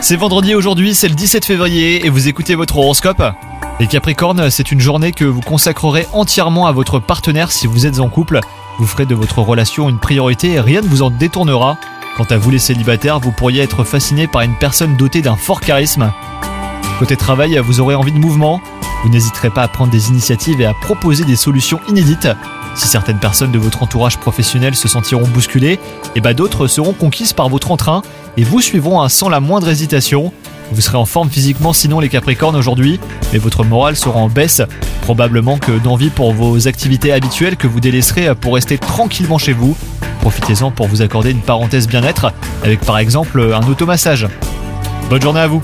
C'est vendredi aujourd'hui, c'est le 17 février et vous écoutez votre horoscope. Les Capricornes, c'est une journée que vous consacrerez entièrement à votre partenaire si vous êtes en couple. Vous ferez de votre relation une priorité et rien ne vous en détournera. Quant à vous les célibataires, vous pourriez être fasciné par une personne dotée d'un fort charisme. Côté travail, vous aurez envie de mouvement. Vous n'hésiterez pas à prendre des initiatives et à proposer des solutions inédites. Si certaines personnes de votre entourage professionnel se sentiront bousculées, et bah d'autres seront conquises par votre entrain et vous suivront sans la moindre hésitation. Vous serez en forme physiquement sinon les Capricornes aujourd'hui, mais votre morale sera en baisse, probablement que d'envie pour vos activités habituelles que vous délaisserez pour rester tranquillement chez vous. Profitez-en pour vous accorder une parenthèse bien-être avec par exemple un automassage. Bonne journée à vous